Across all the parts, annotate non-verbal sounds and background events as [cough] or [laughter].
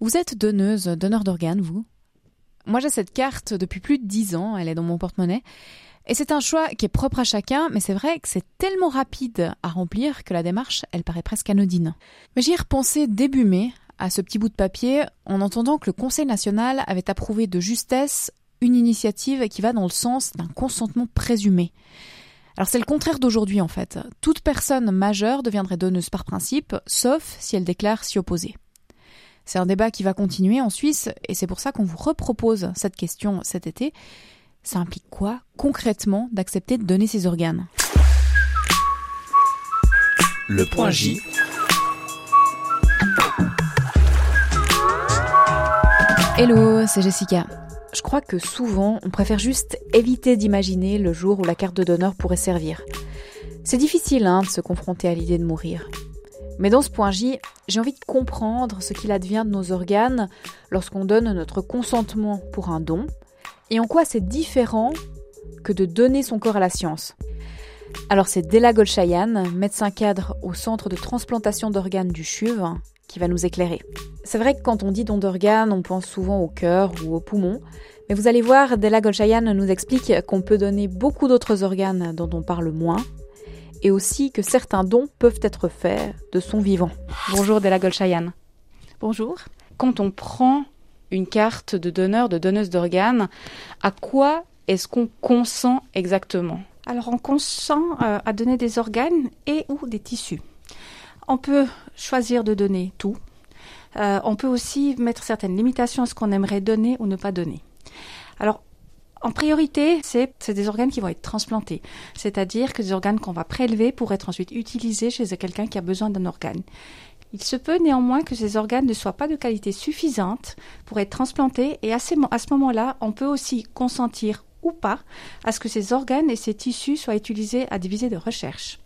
Vous êtes donneuse, donneur d'organes, vous? Moi j'ai cette carte depuis plus de dix ans, elle est dans mon porte-monnaie. Et c'est un choix qui est propre à chacun, mais c'est vrai que c'est tellement rapide à remplir que la démarche, elle paraît presque anodine. Mais j'y ai repensé début mai à ce petit bout de papier en entendant que le Conseil national avait approuvé de justesse une initiative qui va dans le sens d'un consentement présumé. Alors c'est le contraire d'aujourd'hui en fait. Toute personne majeure deviendrait donneuse par principe, sauf si elle déclare s'y opposer. C'est un débat qui va continuer en Suisse et c'est pour ça qu'on vous repropose cette question cet été. Ça implique quoi concrètement d'accepter de donner ses organes? Le point J. Hello, c'est Jessica. Je crois que souvent, on préfère juste éviter d'imaginer le jour où la carte de donneur pourrait servir. C'est difficile hein, de se confronter à l'idée de mourir. Mais dans ce point J, j'ai envie de comprendre ce qu'il advient de nos organes lorsqu'on donne notre consentement pour un don, et en quoi c'est différent que de donner son corps à la science. Alors c'est Della Golshayan, médecin cadre au centre de transplantation d'organes du CHUV, qui va nous éclairer. C'est vrai que quand on dit don d'organes, on pense souvent au cœur ou au poumon, mais vous allez voir, Della Golshayan nous explique qu'on peut donner beaucoup d'autres organes dont on parle moins, et aussi que certains dons peuvent être faits de son vivant. Bonjour Della Golshayan. Bonjour. Quand on prend une carte de donneur, de donneuse d'organes, à quoi est-ce qu'on consent exactement? Alors on consent euh, à donner des organes et ou des tissus. On peut choisir de donner tout. Euh, on peut aussi mettre certaines limitations à ce qu'on aimerait donner ou ne pas donner. Alors en priorité, c'est des organes qui vont être transplantés, c'est-à-dire que des organes qu'on va prélever pour être ensuite utilisés chez quelqu'un qui a besoin d'un organe. Il se peut néanmoins que ces organes ne soient pas de qualité suffisante pour être transplantés et à, ce moment-là, on peut aussi consentir ou pas à ce que ces organes et ces tissus soient utilisés à des visées de recherche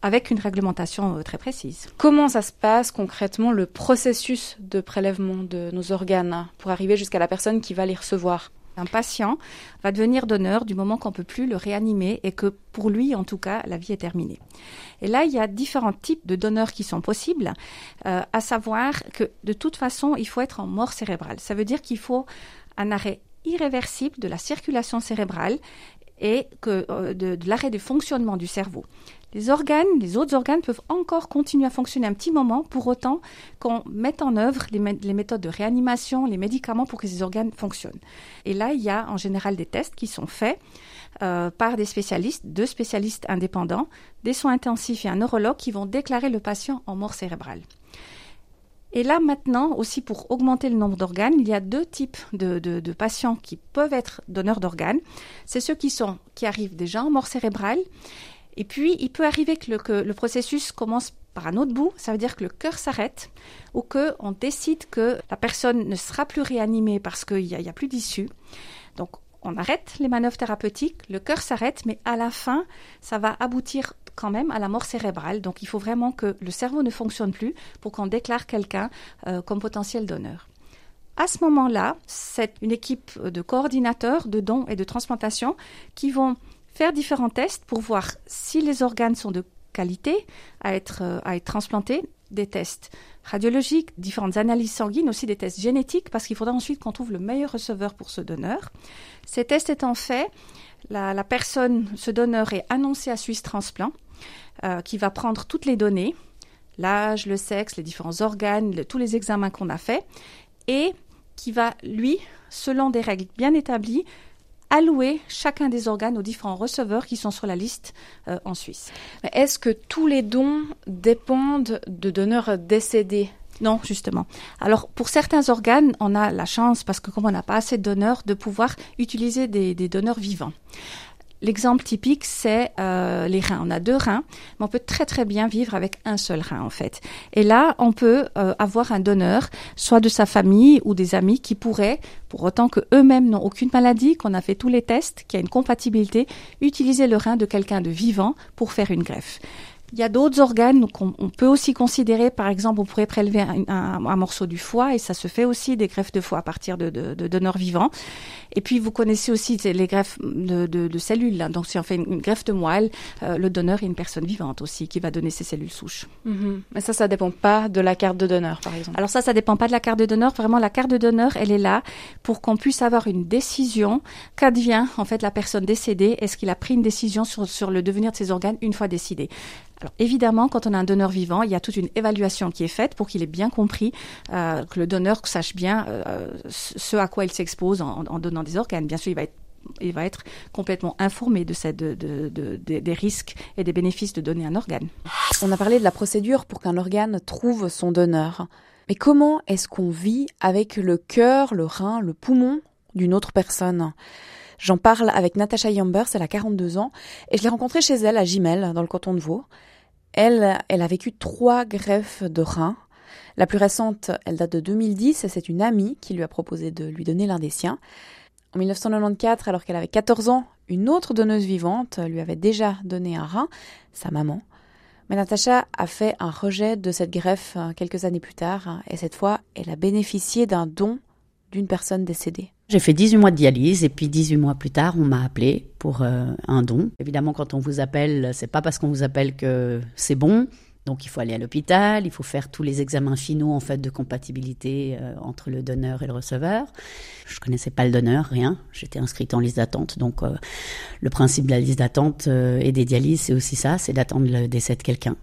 avec une réglementation euh, très précise. Comment ça se passe concrètement le processus de prélèvement de nos organes pour arriver jusqu'à la personne qui va les recevoir? Un patient va devenir donneur du moment qu'on peut plus le réanimer et que pour lui, en tout cas, la vie est terminée. Et là, il y a différents types de donneurs qui sont possibles, euh, à savoir que de toute façon, il faut être en mort cérébrale. Ça veut dire qu'il faut un arrêt irréversible de la circulation cérébrale et que, euh, de l'arrêt du fonctionnement du cerveau. Les organes, les autres organes peuvent encore continuer à fonctionner un petit moment pour autant qu'on mette en œuvre les, méthodes de réanimation, les médicaments pour que ces organes fonctionnent. Et là, il y a en général des tests qui sont faits euh, par des spécialistes, deux spécialistes indépendants, des soins intensifs et un neurologue qui vont déclarer le patient en mort cérébrale. Et là maintenant, aussi pour augmenter le nombre d'organes, il y a deux types de, patients qui peuvent être donneurs d'organes. C'est ceux qui sont qui arrivent déjà en mort cérébrale et puis, il peut arriver que le, processus commence par un autre bout, ça veut dire que le cœur s'arrête ou qu'on décide que la personne ne sera plus réanimée parce qu'il n'y a, plus d'issue. Donc, on arrête les manœuvres thérapeutiques, le cœur s'arrête, mais à la fin, ça va aboutir quand même à la mort cérébrale. Donc, il faut vraiment que le cerveau ne fonctionne plus pour qu'on déclare quelqu'un euh, comme potentiel donneur. À ce moment-là, c'est une équipe de coordinateurs de dons et de transplantation qui vont faire différents tests pour voir si les organes sont de qualité à être, euh, à être transplantés, des tests radiologiques, différentes analyses sanguines, aussi des tests génétiques, parce qu'il faudra ensuite qu'on trouve le meilleur receveur pour ce donneur. Ces tests étant faits, la, personne, ce donneur est annoncé à Suisse Transplant, euh, qui va prendre toutes les données, l'âge, le sexe, les différents organes, tous les examens qu'on a faits, et qui va, lui, selon des règles bien établies, allouer chacun des organes aux différents receveurs qui sont sur la liste euh, en Suisse. Est-ce que tous les dons dépendent de donneurs décédés? Non, justement. Alors, pour certains organes, on a la chance, parce que comme on n'a pas assez de donneurs, de pouvoir utiliser des donneurs vivants. L'exemple typique, c'est euh, les reins. On a deux reins, mais on peut très très bien vivre avec un seul rein en fait. Et là, on peut euh, avoir un donneur, soit de sa famille ou des amis, qui pourraient, pour autant que eux-mêmes n'ont aucune maladie, qu'on a fait tous les tests, qu'il y a une compatibilité, utiliser le rein de quelqu'un de vivant pour faire une greffe. Il y a d'autres organes qu'on on peut aussi considérer, par exemple, on pourrait prélever un, un, morceau du foie et ça se fait aussi des greffes de foie à partir de, de, de donneurs vivants. Et puis vous connaissez aussi les greffes de, de cellules. Donc si on fait une, greffe de moelle, euh, le donneur est une personne vivante aussi qui va donner ses cellules souches. Mm-hmm. Mais ça, ça dépend pas de la carte de donneur, par exemple. Alors ça, ça dépend pas de la carte de donneur. Vraiment, la carte de donneur, elle est là pour qu'on puisse avoir une décision. Qu'advient en fait la personne décédée Est-ce qu'il a pris une décision sur, sur le devenir de ses organes une fois décidé? Alors évidemment, quand on a un donneur vivant, il y a toute une évaluation qui est faite pour qu'il ait bien compris, euh, que le donneur sache bien euh, ce à quoi il s'expose en, donnant des organes. Bien sûr, il va être complètement informé de, des risques et des bénéfices de donner un organe. On a parlé de la procédure pour qu'un organe trouve son donneur. Mais comment est-ce qu'on vit avec le cœur, le rein, le poumon d'une autre personne? J'en parle avec Natasha Yambers, elle a 42 ans, et je l'ai rencontrée chez elle à Gimel, dans le canton de Vaud. Elle, elle a vécu trois greffes de reins. La plus récente, elle date de 2010, et c'est une amie qui lui a proposé de lui donner l'un des siens. En 1994, alors qu'elle avait 14 ans, une autre donneuse vivante lui avait déjà donné un rein, sa maman. Mais Natacha a fait un rejet de cette greffe euh, quelques années plus tard, et cette fois, elle a bénéficié d'un don d'une personne décédée. J'ai fait 18 mois de dialyse et puis 18 mois plus tard, on m'a appelé pour euh, un don. Évidemment, quand on vous appelle, c'est pas parce qu'on vous appelle que c'est bon. Donc il faut aller à l'hôpital, il faut faire tous les examens finaux en fait de compatibilité euh, entre le donneur et le receveur. Je connaissais pas le donneur, rien. J'étais inscrite en liste d'attente. Donc euh, le principe de la liste d'attente et des dialyses, c'est aussi ça, c'est d'attendre le décès de quelqu'un.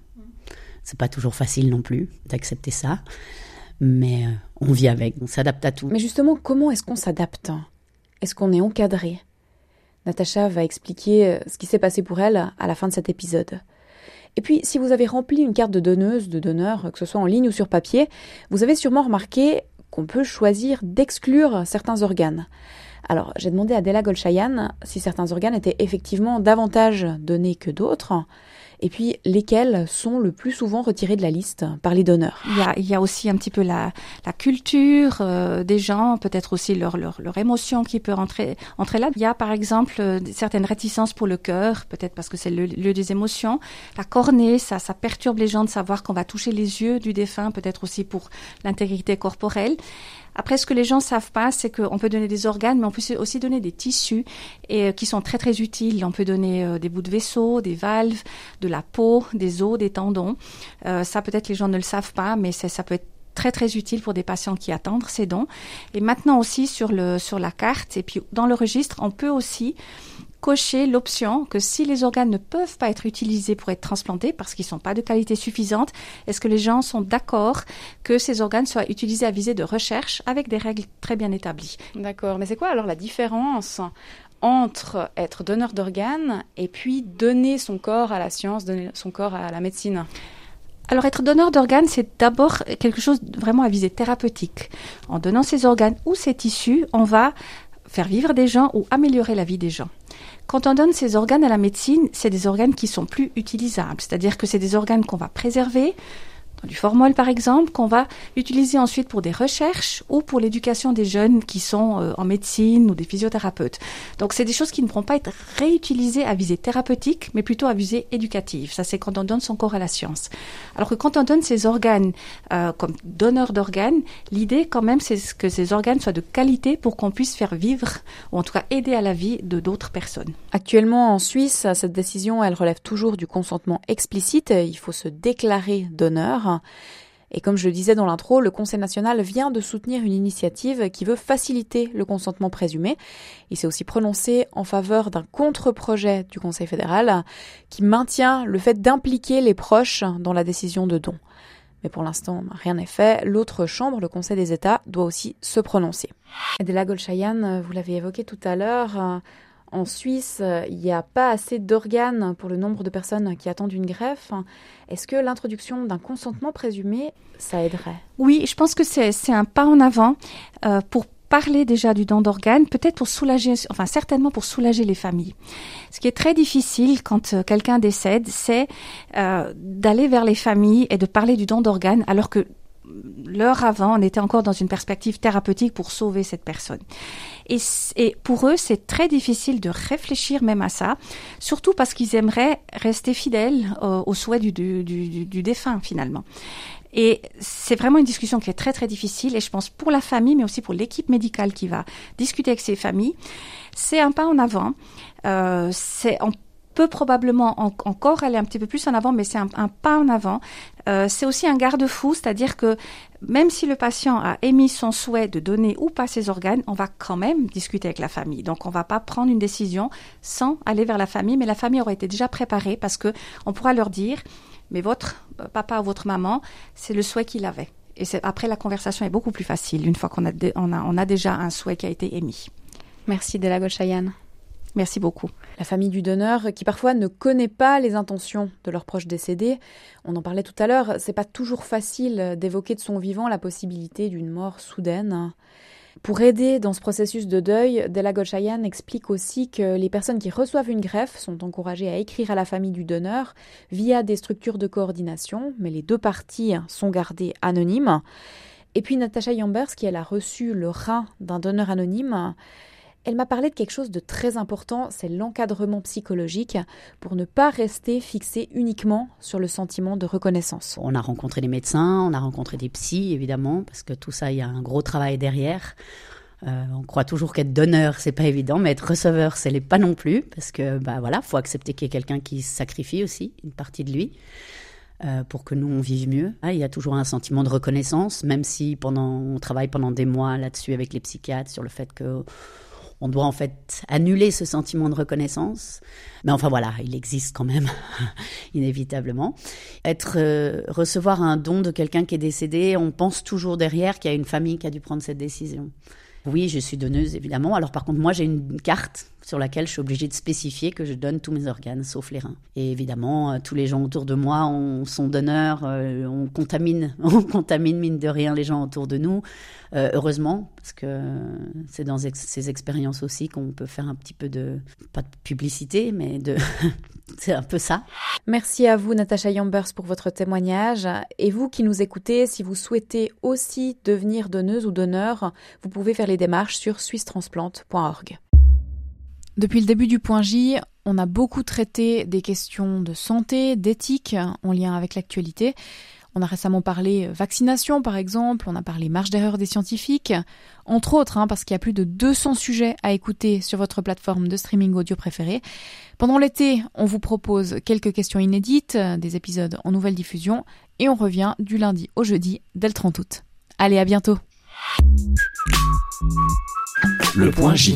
C'est pas toujours facile non plus d'accepter ça mais euh, on vit avec, on s'adapte à tout. Mais justement, comment est-ce qu'on s'adapte? Est-ce qu'on est encadré? Natacha va expliquer euh, ce qui s'est passé pour elle à la fin de cet épisode. Et puis, si vous avez rempli une carte de donneuse, de donneur, que ce soit en ligne ou sur papier, vous avez sûrement remarqué qu'on peut choisir d'exclure certains organes. Alors, j'ai demandé à Della Golchayan si certains organes étaient effectivement davantage donnés que d'autres et puis lesquels sont le plus souvent retirés de la liste par les donneurs? Il y a, il y a aussi un petit peu la, la culture euh, des gens, peut-être aussi leur, leur, leur, émotion qui peut entrer, entrer là. Il y a par exemple euh, certaines réticences pour le cœur, peut-être parce que c'est le lieu des émotions. La cornée, ça, ça perturbe les gens de savoir qu'on va toucher les yeux du défunt, peut-être aussi pour l'intégrité corporelle. Après, ce que les gens savent pas, c'est qu'on peut donner des organes, mais on peut aussi donner des tissus et euh, qui sont très très utiles. On peut donner euh, des bouts de vaisseau, des valves, de la peau, des os, des tendons. Euh, ça, peut-être les gens ne le savent pas, mais ça peut être très très utile pour des patients qui attendent ces dons. Et maintenant aussi sur la carte et puis dans le registre, on peut aussi cocher l'option que si les organes ne peuvent pas être utilisés pour être transplantés parce qu'ils sont pas de qualité suffisante, est-ce que les gens sont d'accord que ces organes soient utilisés à visée de recherche avec des règles très bien établies? D'accord, mais c'est quoi alors la différence entre être donneur d'organes et puis donner son corps à la science, donner son corps à la médecine? Alors être donneur d'organes, c'est d'abord quelque chose vraiment à visée thérapeutique. En donnant ces organes ou ces tissus, on va faire vivre des gens ou améliorer la vie des gens. Quand on donne ces organes à la médecine, c'est des organes qui sont plus utilisables, c'est-à-dire que c'est des organes qu'on va préserver, du formol par exemple, qu'on va utiliser ensuite pour des recherches ou pour l'éducation des jeunes qui sont euh, en médecine ou des physiothérapeutes. Donc c'est des choses qui ne pourront pas être réutilisées à visée thérapeutique, mais plutôt à visée éducative. Ça c'est quand on donne son corps à la science. Alors que quand on donne ces organes euh, comme donneur d'organes, l'idée quand même c'est que ces organes soient de qualité pour qu'on puisse faire vivre ou en tout cas aider à la vie de d'autres personnes. Actuellement en Suisse, cette décision elle relève toujours du consentement explicite. Il faut se déclarer donneur. Et comme je le disais dans l'intro, le Conseil national vient de soutenir une initiative qui veut faciliter le consentement présumé. Il s'est aussi prononcé en faveur d'un contre-projet du Conseil fédéral qui maintient le fait d'impliquer les proches dans la décision de don. Mais pour l'instant, rien n'est fait. L'autre chambre, le Conseil des États, doit aussi se prononcer. Adela vous l'avez évoqué tout à l'heure, en Suisse, il n'y a pas assez d'organes pour le nombre de personnes qui attendent une greffe. Est-ce que l'introduction d'un consentement présumé, ça aiderait? Oui, je pense que c'est un pas en avant euh, pour parler déjà du don d'organes, peut-être pour soulager, enfin certainement pour soulager les familles. Ce qui est très difficile quand euh, quelqu'un décède, c'est euh, d'aller vers les familles et de parler du don d'organes alors que l'heure avant, on était encore dans une perspective thérapeutique pour sauver cette personne. Et, pour eux, c'est très difficile de réfléchir même à ça, surtout parce qu'ils aimeraient rester fidèles euh, aux souhaits du, défunt finalement. Et c'est vraiment une discussion qui est très très difficile et je pense pour la famille mais aussi pour l'équipe médicale qui va discuter avec ces familles, c'est un pas en avant. Euh, peut probablement encore aller un petit peu plus en avant, mais c'est un, pas en avant. Euh, c'est aussi un garde-fou, c'est-à-dire que même si le patient a émis son souhait de donner ou pas ses organes, on va quand même discuter avec la famille. Donc on va pas prendre une décision sans aller vers la famille, mais la famille aurait été déjà préparée parce que on pourra leur dire mais votre euh, papa ou votre maman, c'est le souhait qu'il avait. Et après, la conversation est beaucoup plus facile une fois qu'on a, on a, on a déjà un souhait qui a été émis. Merci Delago Chayane. Merci beaucoup. La famille du donneur, qui parfois ne connaît pas les intentions de leurs proches décédés, on en parlait tout à l'heure, c'est pas toujours facile d'évoquer de son vivant la possibilité d'une mort soudaine. Pour aider dans ce processus de deuil, Della Gochayan explique aussi que les personnes qui reçoivent une greffe sont encouragées à écrire à la famille du donneur via des structures de coordination, mais les deux parties sont gardées anonymes. Et puis Natasha Yambers, qui elle a reçu le rein d'un donneur anonyme, elle m'a parlé de quelque chose de très important, c'est l'encadrement psychologique pour ne pas rester fixé uniquement sur le sentiment de reconnaissance. On a rencontré des médecins, on a rencontré des psys évidemment, parce que tout ça, il y a un gros travail derrière. Euh, on croit toujours qu'être donneur, c'est pas évident, mais être receveur, ce n'est pas non plus, parce que bah voilà, faut accepter qu'il y ait quelqu'un qui sacrifie aussi une partie de lui. Euh, pour que nous on vive mieux. Ah, il y a toujours un sentiment de reconnaissance, même si pendant on travaille pendant des mois là-dessus avec les psychiatres sur le fait que on doit en fait annuler ce sentiment de reconnaissance. Mais enfin voilà, il existe quand même, [laughs] inévitablement. Être euh, recevoir un don de quelqu'un qui est décédé, on pense toujours derrière qu'il y a une famille qui a dû prendre cette décision. Oui, je suis donneuse, évidemment. Alors par contre, moi, j'ai une carte sur laquelle je suis obligée de spécifier que je donne tous mes organes, sauf les reins. Et évidemment, euh, tous les gens autour de moi on, sont donneurs, euh, on contamine, [laughs] on contamine mine de rien les gens autour de nous. Euh, heureusement, parce que c'est dans ces expériences aussi qu'on peut faire un petit peu de, pas de publicité, mais de, [laughs] c'est un peu ça. Merci à vous, Natacha Yambers, pour votre témoignage. Et vous qui nous écoutez, si vous souhaitez aussi devenir donneuse ou donneur, vous pouvez faire les démarches sur swisstransplant.org. Depuis le début du point J, on a beaucoup traité des questions de santé, d'éthique en lien avec l'actualité. On a récemment parlé vaccination, par exemple, on a parlé marge d'erreur des scientifiques, entre autres, hein, parce qu'il y a plus de 200 sujets à écouter sur votre plateforme de streaming audio préférée. Pendant l'été, on vous propose quelques questions inédites, des épisodes en nouvelle diffusion, et on revient du lundi au jeudi dès le 30 août. Allez, à bientôt Le point J.